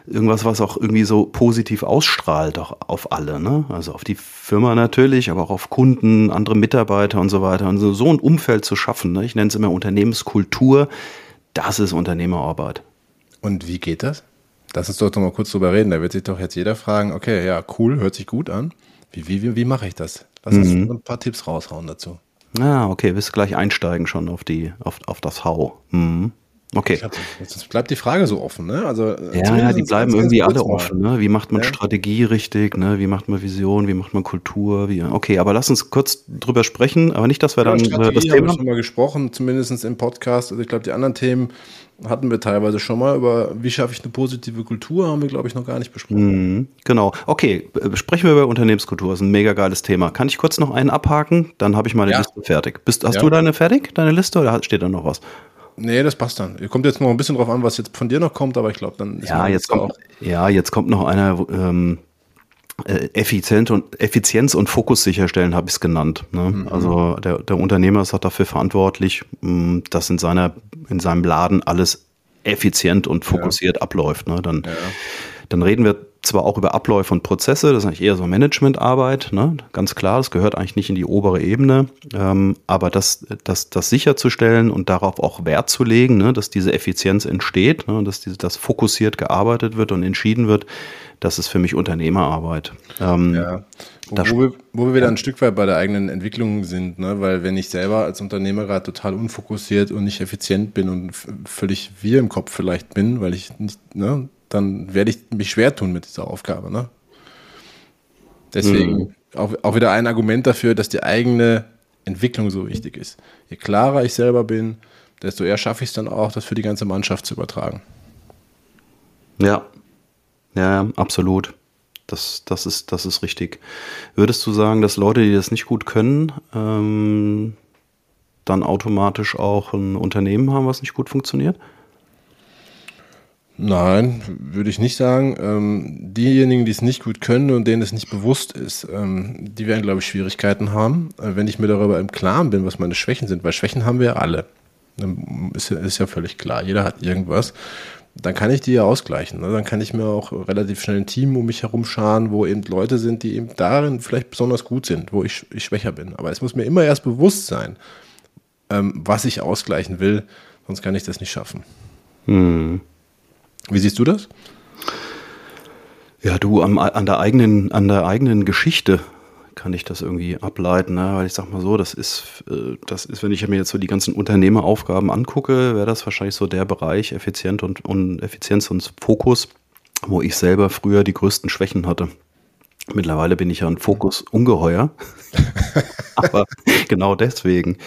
irgendwas, was auch irgendwie so positiv ausstrahlt auch auf alle, ne? Also auf die Firma natürlich, aber auch auf Kunden, andere Mitarbeiter und so weiter. Und so, so ein Umfeld zu schaffen, ne? ich nenne es immer Unternehmenskultur, das ist Unternehmerarbeit. Und wie geht das? Lass uns doch noch mal kurz drüber reden. Da wird sich doch jetzt jeder fragen, okay, ja, cool, hört sich gut an. Wie, wie, wie, wie mache ich das? Lass uns mhm. ein paar Tipps raushauen dazu. Ah, okay, willst du gleich einsteigen schon auf die, auf, auf das Hau. Mhm. Okay. Hab, jetzt bleibt die Frage so offen, ne? Also, äh, ja, ja, die bleiben irgendwie alle offen, ne? Wie macht man ja. Strategie richtig, ne? Wie macht man Vision, wie macht man Kultur, wie, okay, aber lass uns kurz drüber sprechen, aber nicht, dass wir ja, dann äh, Strategie das Thema. Haben wir schon mal gesprochen, zumindest im Podcast. Also ich glaube, die anderen Themen hatten wir teilweise schon mal über, wie schaffe ich eine positive Kultur, haben wir, glaube ich, noch gar nicht besprochen. Mhm, genau. Okay, sprechen wir über Unternehmenskultur. Das ist ein mega geiles Thema. Kann ich kurz noch einen abhaken? Dann habe ich meine ja. Liste fertig. Bist, hast du deine fertig, deine Liste, oder steht da noch was? Nee, das passt dann. Ihr kommt jetzt noch ein bisschen drauf an, was jetzt von dir noch kommt, aber ich glaube, dann ist ja, jetzt kommt, auch. Ja, jetzt kommt noch einer ähm, äh, Effizienz und, Effizienz und Fokus sicherstellen, habe ich es genannt. Ne? Mhm. Also der, der Unternehmer ist auch dafür verantwortlich, mm, dass in, seiner, in seinem Laden alles effizient und fokussiert ja. abläuft. Ne? Dann, ja. dann reden wir zwar auch über Abläufe und Prozesse, das ist eigentlich eher so Managementarbeit, ne? ganz klar, das gehört eigentlich nicht in die obere Ebene, ähm, aber das, das, das sicherzustellen und darauf auch Wert zu legen, ne? dass diese Effizienz entsteht, ne? dass diese, das fokussiert gearbeitet wird und entschieden wird, das ist für mich Unternehmerarbeit. Ähm, ja. Wo, wir, wo wir wieder ein Stück weit bei der eigenen Entwicklung sind, ne? weil wenn ich selber als Unternehmer gerade total unfokussiert und nicht effizient bin und völlig wir im Kopf vielleicht bin, weil ich nicht, ne, dann werde ich mich schwer tun mit dieser Aufgabe. Ne? Deswegen mhm. auch, auch wieder ein Argument dafür, dass die eigene Entwicklung so wichtig ist. Je klarer ich selber bin, desto eher schaffe ich es dann auch, das für die ganze Mannschaft zu übertragen. Ja, ja, absolut. Das, das, ist, das ist richtig. Würdest du sagen, dass Leute, die das nicht gut können, ähm, dann automatisch auch ein Unternehmen haben, was nicht gut funktioniert? Nein, würde ich nicht sagen. Ähm, diejenigen, die es nicht gut können und denen es nicht bewusst ist, ähm, die werden, glaube ich, Schwierigkeiten haben, äh, wenn ich mir darüber im Klaren bin, was meine Schwächen sind, weil Schwächen haben wir ja alle. Ist, ist ja völlig klar. Jeder hat irgendwas. Dann kann ich die ja ausgleichen. Ne? Dann kann ich mir auch relativ schnell ein Team um mich herum scharen, wo eben Leute sind, die eben darin vielleicht besonders gut sind, wo ich, ich schwächer bin. Aber es muss mir immer erst bewusst sein, ähm, was ich ausgleichen will, sonst kann ich das nicht schaffen. Hm. Wie siehst du das? Ja, du, an, an, der eigenen, an der eigenen Geschichte, kann ich das irgendwie ableiten, ne? weil ich sag mal so, das ist, äh, das ist, wenn ich mir jetzt so die ganzen Unternehmeraufgaben angucke, wäre das wahrscheinlich so der Bereich Effizient und, und Effizienz und Fokus, wo ich selber früher die größten Schwächen hatte. Mittlerweile bin ich ja ein Fokus ungeheuer. Aber genau deswegen.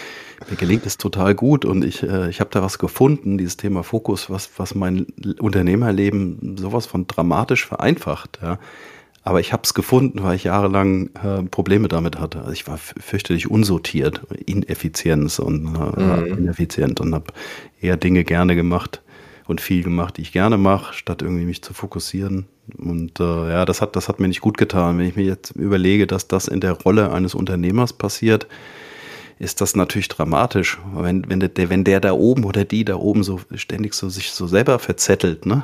Mir gelingt es total gut und ich, äh, ich habe da was gefunden, dieses Thema Fokus, was, was mein Unternehmerleben sowas von dramatisch vereinfacht. Ja. Aber ich habe es gefunden, weil ich jahrelang äh, Probleme damit hatte. Also ich war fürchterlich unsortiert, Ineffizienz und äh, mhm. ineffizient und habe eher Dinge gerne gemacht, und viel gemacht, die ich gerne mache, statt irgendwie mich zu fokussieren. Und äh, ja, das hat, das hat mir nicht gut getan. Wenn ich mir jetzt überlege, dass das in der Rolle eines Unternehmers passiert, ist das natürlich dramatisch. Wenn, wenn, der, wenn der da oben oder die da oben so ständig so sich so selber verzettelt, ne?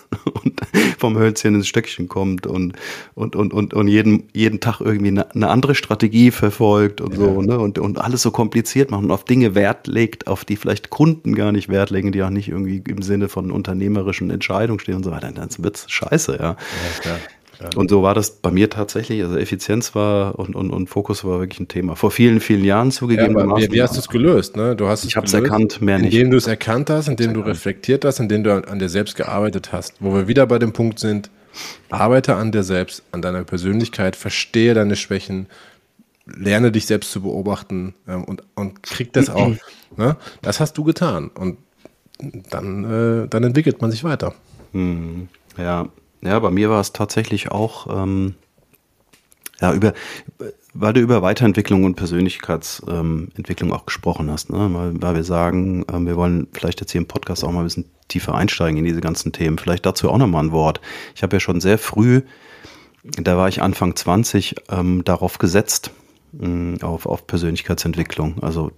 Und vom Hölzchen ins Stöckchen kommt und, und, und, und, und jeden, jeden Tag irgendwie eine, eine andere Strategie verfolgt und ja. so, ne? Und, und alles so kompliziert macht und auf Dinge Wert legt, auf die vielleicht Kunden gar nicht Wert legen, die auch nicht irgendwie im Sinne von unternehmerischen Entscheidungen stehen und so weiter, dann wird's scheiße, ja. ja und so war das bei mir tatsächlich. Also Effizienz war und, und, und Fokus war wirklich ein Thema. Vor vielen, vielen Jahren zugegeben. Ja, wie, wie, hast du es gelöst? Ne? Du hast ich habe es erkannt, mehr nicht. Indem du es erkannt hast, indem du reflektiert hast, indem du an dir selbst gearbeitet hast. Wo wir wieder bei dem Punkt sind, arbeite an dir selbst, an deiner Persönlichkeit, verstehe deine Schwächen, lerne dich selbst zu beobachten ähm, und, und krieg das auch. ne? Das hast du getan. Und dann, äh, dann entwickelt man sich weiter. Hm, ja, ja, bei mir war es tatsächlich auch, ähm, ja, über, weil du über Weiterentwicklung und Persönlichkeitsentwicklung ähm, auch gesprochen hast, ne? weil, weil wir sagen, ähm, wir wollen vielleicht jetzt hier im Podcast auch mal ein bisschen tiefer einsteigen in diese ganzen Themen. Vielleicht dazu auch nochmal ein Wort. Ich habe ja schon sehr früh, da war ich Anfang 20, ähm, darauf gesetzt, mh, mm, auf, auf Persönlichkeitsentwicklung. Also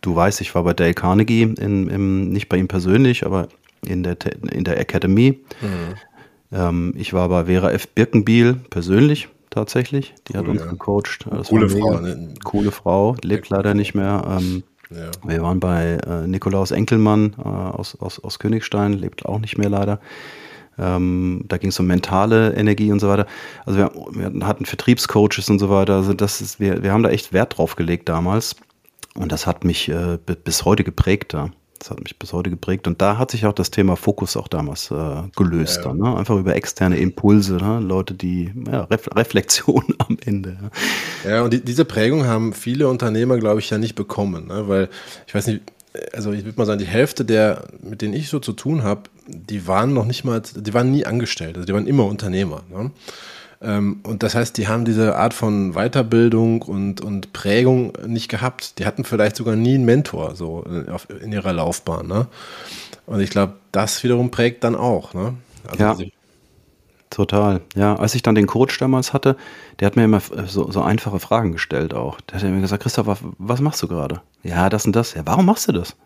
du weißt, ich war bei Dale Carnegie, in, im, nicht bei ihm persönlich, aber in der, in der Academy. Mhm. Ähm, ich war bei Vera F. Birkenbiel persönlich tatsächlich. Die cool, hat uns ja. gecoacht. Das coole Frau. Ne? Coole Frau, lebt leider nicht mehr. Ähm, ja. Wir waren bei äh, Nikolaus Enkelmann äh, aus, aus, aus Königstein, lebt auch nicht mehr leider. Ähm, da ging es um mentale Energie und so weiter. Also wir, wir, hatten Vertriebscoaches und so weiter. Also das ist, wir, wir haben da echt Wert drauf gelegt damals. Und das hat mich äh, bis heute geprägt da. Das hat mich bis heute geprägt. Und da hat sich auch das Thema Fokus auch damals äh, gelöst. Ja. Dann, ne? Einfach über externe Impulse, ne? Leute, die ja, Ref Reflexion am Ende. Ja, ja und die, diese Prägung haben viele Unternehmer, glaube ich, ja nicht bekommen. Ne? Weil, ich weiß nicht, also ich würde mal sagen, die Hälfte der, mit denen ich so zu tun habe, die waren noch nicht mal, die waren nie angestellt, also die waren immer Unternehmer. Ne? Ähm, und das heißt, die haben diese Art von Weiterbildung und, und Prägung nicht gehabt. Die hatten vielleicht sogar nie einen Mentor so in, in ihrer Laufbahn. Ne? Und ich glaube, das wiederum prägt dann auch. Ne? Also ja. Total. Ja, als ich dann den Coach damals hatte, der hat mir immer so, so einfache Fragen gestellt auch. Der hat mir gesagt, Christoph, was machst du gerade? Ja, das und das. Ja, warum machst du das?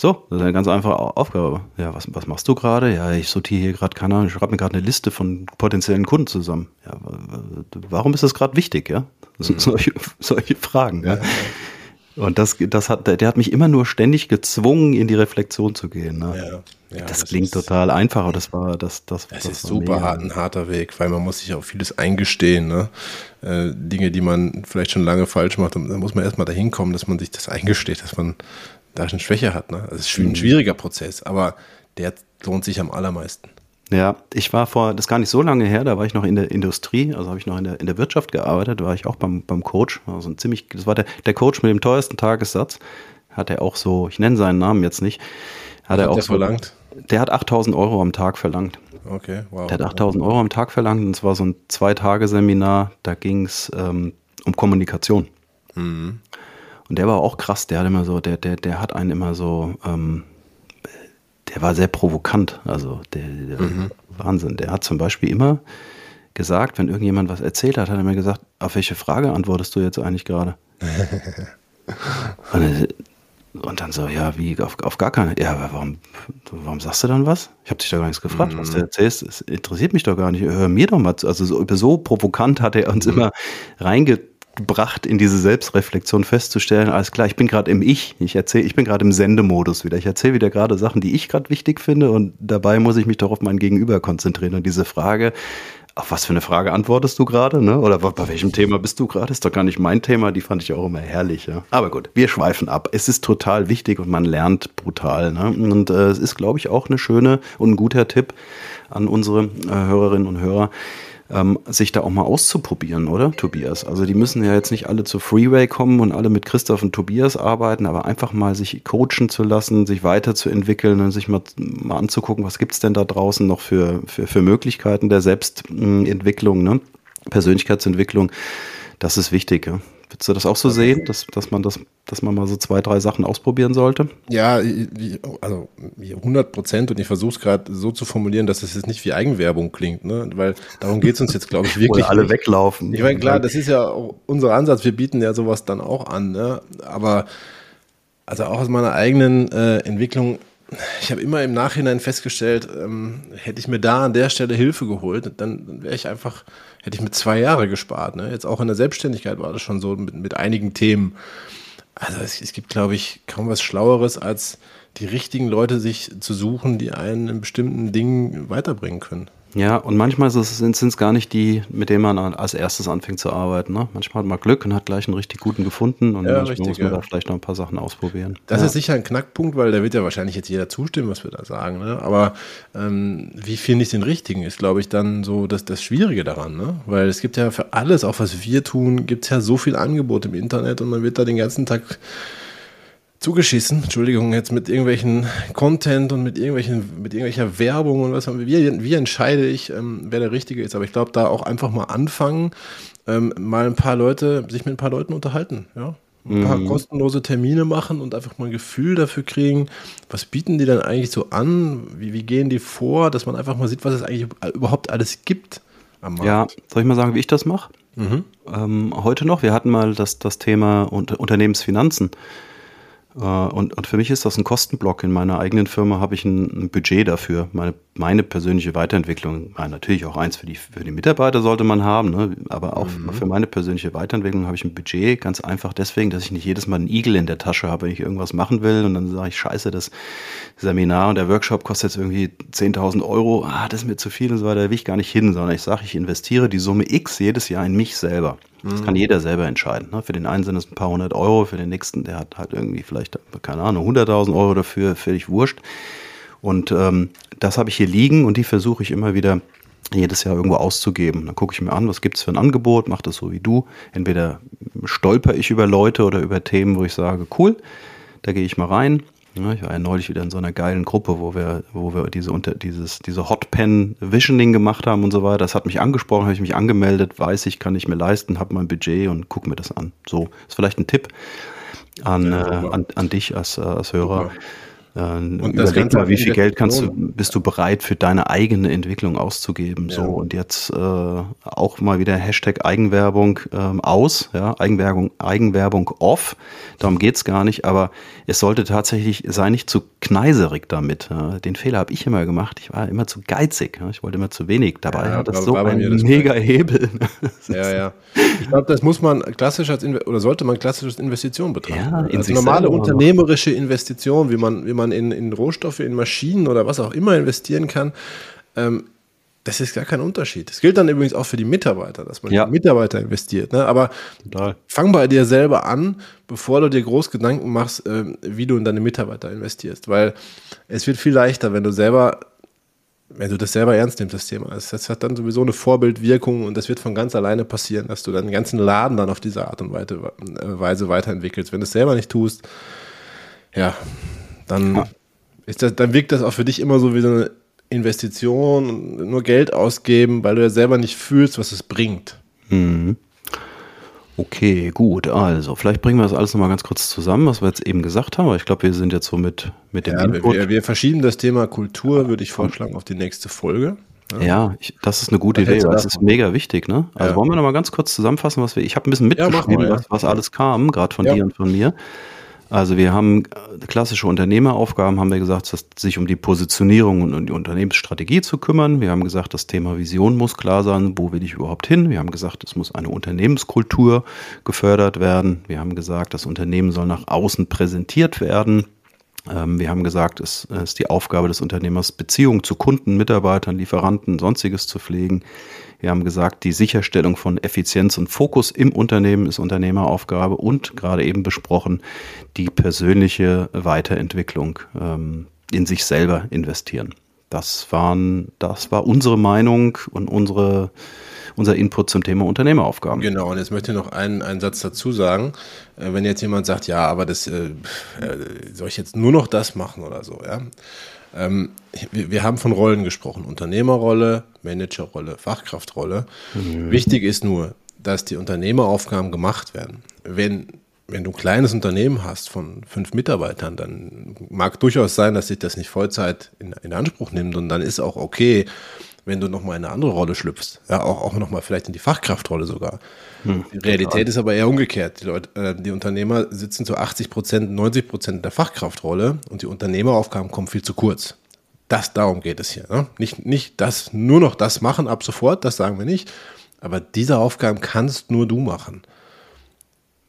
So, das ist eine ganz einfache Aufgabe. Ja, was, was machst du gerade? Ja, ich sortiere hier gerade, keine Ahnung, ich schreibe mir gerade eine Liste von potenziellen Kunden zusammen. Ja, warum ist das gerade wichtig, ja? So, mhm. solche, solche Fragen, ja. Und das, das hat, der hat mich immer nur ständig gezwungen, in die Reflexion zu gehen. Ne? Ja, ja, das, das, klingt ist, total einfach, aber das war das. Das, das, das ist super hart, ein harter Weg, weil man muss sich auch vieles eingestehen. Ne? Äh, Dinge, die man vielleicht schon lange falsch macht, dann muss man erstmal dahin kommen, dass man sich das eingesteht, dass man da eine Schwäche hat. Ne? Das ist ein mhm. schwieriger Prozess, aber der lohnt sich am allermeisten. Ja, ich war vor, das ist gar nicht so lange her, da war ich noch in der Industrie, also habe ich noch in der, in der Wirtschaft gearbeitet, da war ich auch beim, beim Coach, also ein ziemlich, das war der, der Coach mit dem teuersten Tagessatz, hat er auch so, ich nenne seinen Namen jetzt nicht, hat, hat er auch so, verlangt? Der hat 8000 Euro am Tag verlangt. Okay, wow. Der hat 8000 Euro am Tag verlangt und es war so ein Zwei-Tage-Seminar, da ging es ähm, um Kommunikation. Mhm. Und der war auch krass, der hat immer so, der, der, der hat einen immer so, ähm, der war sehr provokant, also der, der mhm. Wahnsinn. Der hat zum Beispiel immer gesagt, wenn irgendjemand was erzählt hat, hat er mir gesagt, auf welche Frage antwortest du jetzt eigentlich gerade? und, und, dann so, ja, wie, auf, auf gar keine. Ja, warum, warum sagst du dann was? Ich habe dich da gar nichts gefragt, mhm. was du erzählst. Es interessiert mich doch gar nicht. Hör mir doch mal zu. Also so, so provokant hat er uns mhm. immer reinge gebracht, in diese Selbstreflexion festzustellen, alles klar, ich bin gerade im Ich, ich erzähle, ich bin gerade im Sendemodus wieder. Ich erzähle wieder gerade Sachen, die ich gerade wichtig finde und dabei muss ich mich doch auf mein Gegenüber konzentrieren. Und diese Frage, auf was für eine Frage antwortest du gerade, ne? Oder bei welchem Thema bist du gerade? Ist doch gar nicht mein Thema, die fand ich auch immer herrlich, ja. Aber gut, wir schweifen ab. Es ist total wichtig und man lernt brutal, ne? Und äh, es ist, glaube ich, auch eine schöne und ein guter Tipp an unsere äh, Hörerinnen und Hörer ähm, sich da auch mal auszuprobieren, oder, Tobias? Also die müssen ja jetzt nicht alle zu Freeway kommen und alle mit Christoph und Tobias arbeiten, aber einfach mal sich coachen zu lassen, sich weiterzuentwickeln und sich mal, mal anzugucken, was gibt's denn da draußen noch für, für, für Möglichkeiten der Selbstentwicklung, ne? Persönlichkeitsentwicklung. Das ist wichtig. Ja? Würdest du das auch so sehen, dass, dass man das, dass man mal so zwei, drei Sachen ausprobieren sollte? Ja, also 100 Prozent und ich versuche es gerade so zu formulieren, dass es jetzt nicht wie Eigenwerbung klingt, ne? weil darum geht es uns jetzt, glaube ich, wirklich. Oder alle nicht. weglaufen. Ich meine, klar, das ist ja unser Ansatz, wir bieten ja sowas dann auch an, ne? aber also auch aus meiner eigenen äh, Entwicklung, ich habe immer im Nachhinein festgestellt, ähm, hätte ich mir da an der Stelle Hilfe geholt, dann, dann wäre ich einfach hätte ich mit zwei Jahre gespart. Ne? Jetzt auch in der Selbstständigkeit war das schon so mit, mit einigen Themen. Also es, es gibt, glaube ich, kaum was Schlaueres, als die richtigen Leute sich zu suchen, die einen in bestimmten Dingen weiterbringen können. Ja, und manchmal sind es gar nicht die, mit denen man als erstes anfängt zu arbeiten. Ne? Manchmal hat man Glück und hat gleich einen richtig guten gefunden und ja, manchmal richtig, muss man ja. da vielleicht noch ein paar Sachen ausprobieren. Das ja. ist sicher ein Knackpunkt, weil da wird ja wahrscheinlich jetzt jeder zustimmen, was wir da sagen. Ne? Aber ähm, wie finde ich den richtigen, ist, glaube ich, dann so das, das Schwierige daran. Ne? Weil es gibt ja für alles, auch was wir tun, gibt es ja so viel Angebot im Internet und man wird da den ganzen Tag zugeschissen, Entschuldigung, jetzt mit irgendwelchen Content und mit irgendwelchen, mit irgendwelcher Werbung und was. Wie, wie entscheide ich, ähm, wer der Richtige ist? Aber ich glaube, da auch einfach mal anfangen, ähm, mal ein paar Leute, sich mit ein paar Leuten unterhalten, ja. Ein paar mhm. kostenlose Termine machen und einfach mal ein Gefühl dafür kriegen, was bieten die dann eigentlich so an, wie, wie gehen die vor, dass man einfach mal sieht, was es eigentlich überhaupt alles gibt am Markt. Ja, soll ich mal sagen, wie ich das mache? Mhm. Ähm, heute noch, wir hatten mal das, das Thema Unternehmensfinanzen. Äh, und, und für mich ist das ein Kostenblock. In meiner eigenen Firma habe ich ein, ein Budget dafür. Meine, meine persönliche Weiterentwicklung, natürlich auch eins für die, für die Mitarbeiter sollte man haben, ne? aber auch mhm. für meine persönliche Weiterentwicklung habe ich ein Budget. Ganz einfach deswegen, dass ich nicht jedes Mal einen Igel in der Tasche habe, wenn ich irgendwas machen will und dann sage ich, scheiße, das Seminar und der Workshop kostet jetzt irgendwie 10.000 Euro. Ah, das ist mir zu viel und so weiter, da will ich gar nicht hin, sondern ich sage, ich investiere die Summe X jedes Jahr in mich selber. Das kann jeder selber entscheiden. Ne? Für den einen sind es ein paar hundert Euro, für den nächsten, der hat halt irgendwie vielleicht, keine Ahnung, 100.000 Euro dafür, völlig wurscht. Und ähm, das habe ich hier liegen und die versuche ich immer wieder jedes Jahr irgendwo auszugeben. Dann gucke ich mir an, was gibt es für ein Angebot, mache das so wie du. Entweder stolper ich über Leute oder über Themen, wo ich sage, cool, da gehe ich mal rein, ich war ja neulich wieder in so einer geilen Gruppe, wo wir, wo wir diese, unter, dieses, diese Hot Pen Visioning gemacht haben und so weiter. Das hat mich angesprochen, habe ich mich angemeldet, weiß ich, kann ich mir leisten, habe mein Budget und guck mir das an. So, ist vielleicht ein Tipp an, ja, äh, an, an dich als, äh, als Hörer. Super. Äh, und überleg mal, wie viel Geld kannst du, bist du bereit für deine eigene Entwicklung auszugeben. Ja. So und jetzt äh, auch mal wieder Hashtag Eigenwerbung ähm, aus, ja, Eigenwerbung, Eigenwerbung off. Darum geht's gar nicht, aber es sollte tatsächlich, sei nicht zu kneiserig damit. Ja. Den Fehler habe ich immer gemacht. Ich war immer zu geizig. Ja. Ich wollte immer zu wenig. Dabei ja, hat das so ein mega Hebel. ja, ja. Ich glaube, das muss man klassisch als oder sollte man klassisch als Investition betrachten. Ja, in also normale unternehmerische Investition, wie man, wie man in, in Rohstoffe, in Maschinen oder was auch immer investieren kann. Ähm, das ist gar kein Unterschied. Das gilt dann übrigens auch für die Mitarbeiter, dass man ja. in die Mitarbeiter investiert. Ne? Aber Total. fang bei dir selber an, bevor du dir groß Gedanken machst, äh, wie du in deine Mitarbeiter investierst. Weil es wird viel leichter, wenn du selber, wenn du das selber ernst nimmst, das Thema. Das hat dann sowieso eine Vorbildwirkung und das wird von ganz alleine passieren, dass du deinen ganzen Laden dann auf diese Art und Weise weiterentwickelst. Wenn du es selber nicht tust, ja, dann. Ist das, dann wirkt das auch für dich immer so wie so eine Investition, nur Geld ausgeben, weil du ja selber nicht fühlst, was es bringt. Mhm. Okay, gut. Also, vielleicht bringen wir das alles nochmal ganz kurz zusammen, was wir jetzt eben gesagt haben. ich glaube, wir sind jetzt so mit, mit dem ja, Input. Wir, wir verschieben das Thema Kultur, würde ich vorschlagen, auf die nächste Folge. Ja, ja ich, das ist eine gute Idee. Das ist mega wichtig. Ne? Also ja. wollen wir nochmal ganz kurz zusammenfassen, was wir. Ich habe ein bisschen mitgeschrieben, ja, mal, was, was alles kam, gerade von dir und von mir. Also wir haben äh, klassische Unternehmeraufgaben, haben wir gesagt, sich um die Positionierung und die Unternehmensstrategie zu kümmern. Wir haben gesagt, das Thema Vision muss klar sein, wo will ich überhaupt hin. Wir haben gesagt, es muss eine Unternehmenskultur gefördert werden. Wir haben gesagt, das Unternehmen soll nach außen präsentiert werden. Ähm, wir haben gesagt, es ist die Aufgabe des Unternehmers, Beziehungen zu Kunden, Mitarbeitern, Lieferanten, sonstiges zu pflegen. Wir haben gesagt, die Sicherstellung von Effizienz und Fokus im Unternehmen ist Unternehmeraufgabe und gerade eben besprochen, die persönliche Weiterentwicklung ähm, in sich selber investieren. Das waren, das war unsere Meinung und unsere unser Input zum Thema Unternehmeraufgaben. Genau, und jetzt möchte ich noch einen, einen Satz dazu sagen. Äh, wenn jetzt jemand sagt, ja, aber das äh, äh, soll ich jetzt nur noch das machen oder so, ja. Ähm, wir, haben von Rollen gesprochen: Unternehmerrolle, Managerrolle, Fachkraftrolle. Mhm. Wichtig ist nur, dass die Unternehmeraufgaben gemacht werden. Wenn wenn du ein kleines Unternehmen hast von fünf Mitarbeitern, dann mag durchaus sein, dass sich das nicht Vollzeit in, in Anspruch nimmt und dann ist auch okay, wenn du nochmal in eine andere Rolle schlüpfst. Ja, auch, auch nochmal vielleicht in die Fachkraftrolle sogar. Hm, die Realität total. ist aber eher umgekehrt. Die, Leute, äh, die Unternehmer sitzen zu 80 Prozent, 90 Prozent in der Fachkraftrolle und die Unternehmeraufgaben kommen viel zu kurz. Das, darum geht es hier. Ne? Nicht, nicht das, nur noch das machen ab sofort, das sagen wir nicht. Aber diese Aufgaben kannst nur du machen.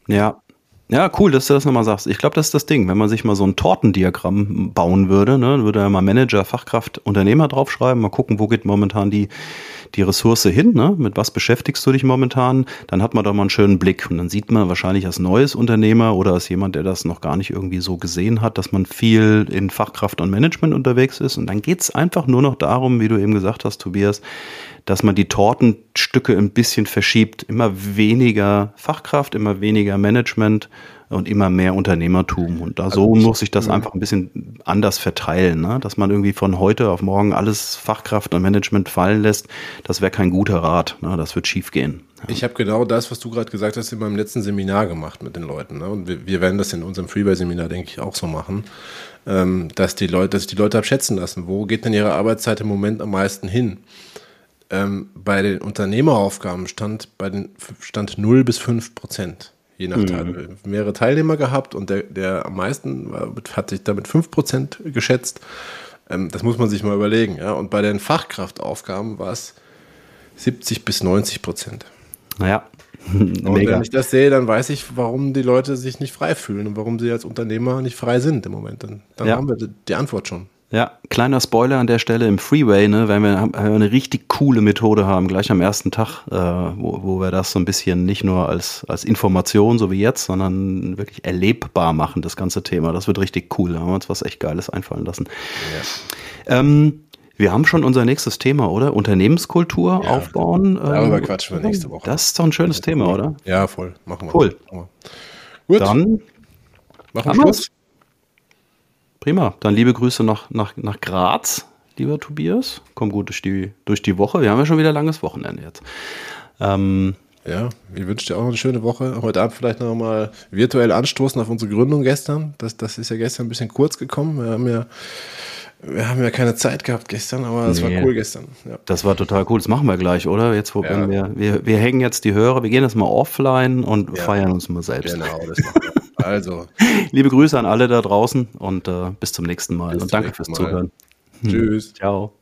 Ja, ja, cool, dass du das nochmal sagst. Ich glaube, das ist das Ding. Wenn man sich mal so ein Tortendiagramm bauen würde, ne, würde er mal Manager, Fachkraft, Unternehmer draufschreiben, mal gucken, wo geht momentan die, die Ressource hin, ne? mit was beschäftigst du dich momentan, dann hat man da mal einen schönen Blick. Und dann sieht man wahrscheinlich als neues Unternehmer oder als jemand, der das noch gar nicht irgendwie so gesehen hat, dass man viel in Fachkraft und Management unterwegs ist. Und dann geht's einfach nur noch darum, wie du eben gesagt hast, Tobias, dass man die Tortenstücke ein bisschen verschiebt. Immer weniger Fachkraft, immer weniger Management und immer mehr Unternehmertum. Und da also so muss sich das ja. einfach ein bisschen anders verteilen, ne? dass man irgendwie von heute auf morgen alles Fachkraft und Management fallen lässt. Das wäre kein guter Rat. Ne? Das wird schief gehen. Ja. Ich habe genau das, was du gerade gesagt hast, in meinem letzten Seminar gemacht mit den Leuten. Ne? Und wir, wir, werden das in unserem Freeway-Seminar, denke ich, auch so machen, ähm, dass die Leute, dass die Leute abschätzen lassen. Wo geht denn ihre Arbeitszeit im Moment am meisten hin? Ähm, bei den Unternehmeraufgaben stand bei den stand 0 bis 5 Prozent, je nach mhm. Teil. Mehrere Teilnehmer gehabt und der, der am meisten war, hat sich damit 5 Prozent geschätzt. Ähm, das muss man sich mal überlegen. Ja? Und bei den Fachkraftaufgaben war es 70 bis 90 Prozent. Naja. Und Mega. wenn ich das sehe, dann weiß ich, warum die Leute sich nicht frei fühlen und warum sie als Unternehmer nicht frei sind im Moment. Dann, dann ja. haben wir die Antwort schon. Ja, kleiner Spoiler an der Stelle im Freeway, ne, wenn wir eine richtig coole Methode haben, gleich am ersten Tag, äh, wo, wo wir das so ein bisschen nicht nur als, als Information, so wie jetzt, sondern wirklich erlebbar machen, das ganze Thema. Das wird richtig cool. Da haben wir uns was echt Geiles einfallen lassen. Ja. Ähm, wir haben schon unser nächstes Thema, oder? Unternehmenskultur ja, aufbauen. Darüber ähm, quatschen wir nächste Woche. Das ist doch ein schönes Thema, oder? Ja, voll. Machen wir. Cool. Machen wir. Gut. Dann machen wir Schluss. Prima. Dann liebe Grüße nach, nach, nach Graz, lieber Tobias. Komm gut durch die, durch die Woche. Wir haben ja schon wieder langes Wochenende jetzt. Ähm, ja, ich wünsche dir auch eine schöne Woche. Heute Abend vielleicht noch mal virtuell anstoßen auf unsere Gründung gestern. Das, das ist ja gestern ein bisschen kurz gekommen. Wir haben ja, wir haben ja keine Zeit gehabt gestern, aber das nee, war cool gestern. Ja. Das war total cool. Das machen wir gleich, oder? Jetzt, wo ja. wir, wir, wir hängen jetzt die Hörer, wir gehen jetzt mal offline und ja. feiern uns mal selbst. Genau, das machen wir. Also. Liebe Grüße an alle da draußen und äh, bis zum nächsten Mal. Bis und danke fürs Mal. Zuhören. Tschüss. Ciao.